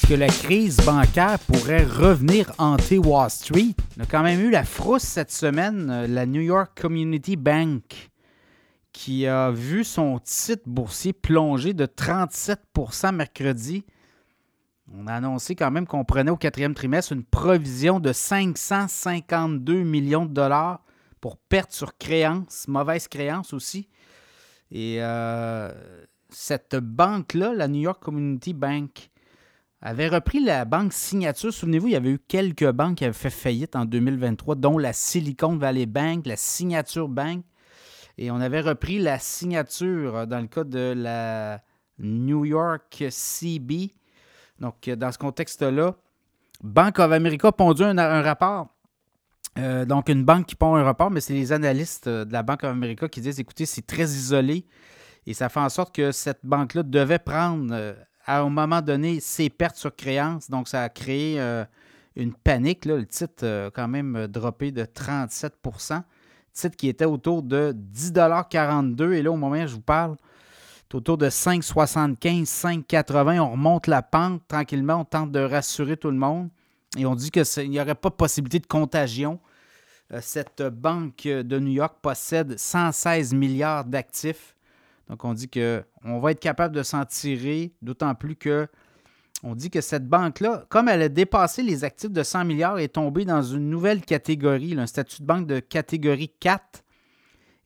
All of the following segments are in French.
que la crise bancaire pourrait revenir hanter Wall Street? On a quand même eu la frousse cette semaine, euh, la New York Community Bank, qui a vu son titre boursier plonger de 37% mercredi. On a annoncé quand même qu'on prenait au quatrième trimestre une provision de 552 millions de dollars pour perte sur créance, mauvaise créance aussi. Et euh, cette banque-là, la New York Community Bank, avait repris la banque Signature. Souvenez-vous, il y avait eu quelques banques qui avaient fait faillite en 2023, dont la Silicon Valley Bank, la Signature Bank. Et on avait repris la signature dans le cas de la New York CB. Donc, dans ce contexte-là, Bank of America a pondu un, rapport. Euh, donc, une banque qui pond un rapport, mais c'est les analystes de la Bank of America qui disent écoutez, c'est très isolé et ça fait en sorte que cette banque-là devait prendre euh, à un moment donné ses pertes sur créance. Donc, ça a créé euh, une panique. Le titre a quand même droppé de 37% Titre qui était autour de 10,42 Et là, au moment où je vous parle, c'est autour de 5,75, 5,80. On remonte la pente tranquillement. On tente de rassurer tout le monde. Et on dit qu'il n'y aurait pas de possibilité de contagion. Euh, cette banque de New York possède 116 milliards d'actifs. Donc, on dit qu'on va être capable de s'en tirer, d'autant plus que on dit que cette banque-là, comme elle a dépassé les actifs de 100 milliards, est tombée dans une nouvelle catégorie, un statut de banque de catégorie 4.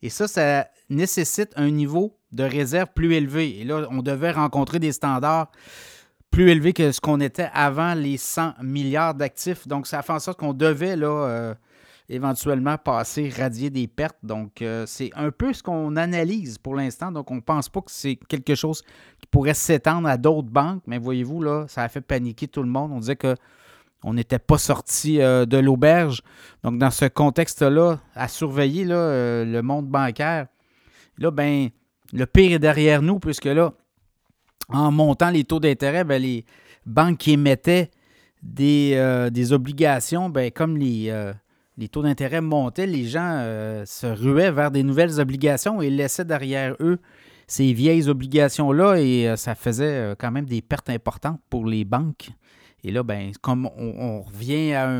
Et ça, ça nécessite un niveau de réserve plus élevé. Et là, on devait rencontrer des standards plus élevés que ce qu'on était avant les 100 milliards d'actifs. Donc, ça fait en sorte qu'on devait là, euh, éventuellement passer, radier des pertes. Donc, euh, c'est un peu ce qu'on analyse pour l'instant. Donc, on ne pense pas que c'est quelque chose qui pourrait s'étendre à d'autres banques. Mais voyez-vous, là, ça a fait paniquer tout le monde. On disait que on n'était pas sorti euh, de l'auberge. Donc, dans ce contexte-là, à surveiller là, euh, le monde bancaire, là, ben, le pire est derrière nous, puisque là, en montant les taux d'intérêt, ben, les banques qui émettaient des, des obligations, ben, comme les, les taux d'intérêt montaient, les gens euh, se ruaient vers des nouvelles obligations et laissaient derrière eux ces vieilles obligations-là et euh, ça faisait euh, quand même des pertes importantes pour les banques. Et là, ben, comme on, revient à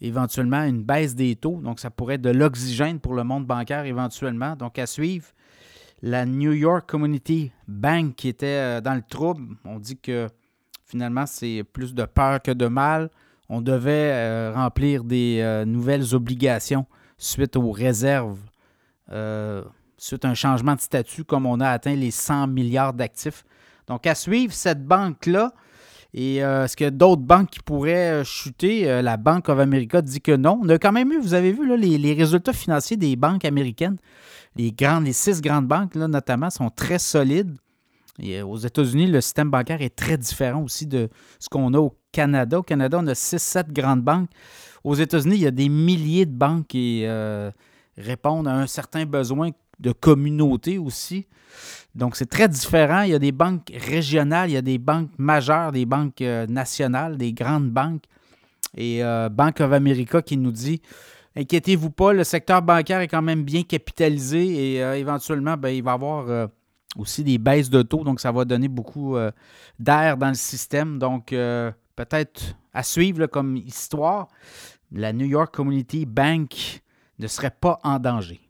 éventuellement une baisse des taux, donc ça pourrait être de l'oxygène pour le monde bancaire éventuellement. Donc à suivre, la New York Community Bank qui était dans le trouble, on dit que finalement c'est plus de peur que de mal on devait euh, remplir des euh, nouvelles obligations suite aux réserves, euh, suite à un changement de statut, comme on a atteint les 100 milliards d'actifs. Donc, à suivre cette banque-là. Et est-ce qu'il y a d'autres banques qui pourraient chuter? la Bank of America dit que non. On a quand même eu, vous avez vu, les, résultats financiers des banques américaines. Les, six grandes banques, notamment, sont très solides. Et aux États-Unis, le système bancaire est très différent aussi de ce qu'on a au Canada. Au Canada, on a 6-7 grandes banques. Aux États-Unis, il y a des milliers de banques qui euh, répondent à un certain besoin de communauté aussi. Donc, c'est très différent. Il y a des banques régionales, il y a des banques majeures, des banques euh, nationales, des grandes banques. Et euh, Bank of America qui nous dit Inquiétez-vous pas, le secteur bancaire est quand même bien capitalisé et éventuellement, ben, il va avoir aussi des baisses de taux. Donc, ça va donner beaucoup d'air dans le système. Donc, peut-être à suivre comme histoire, la New York Community Bank ne serait pas en danger.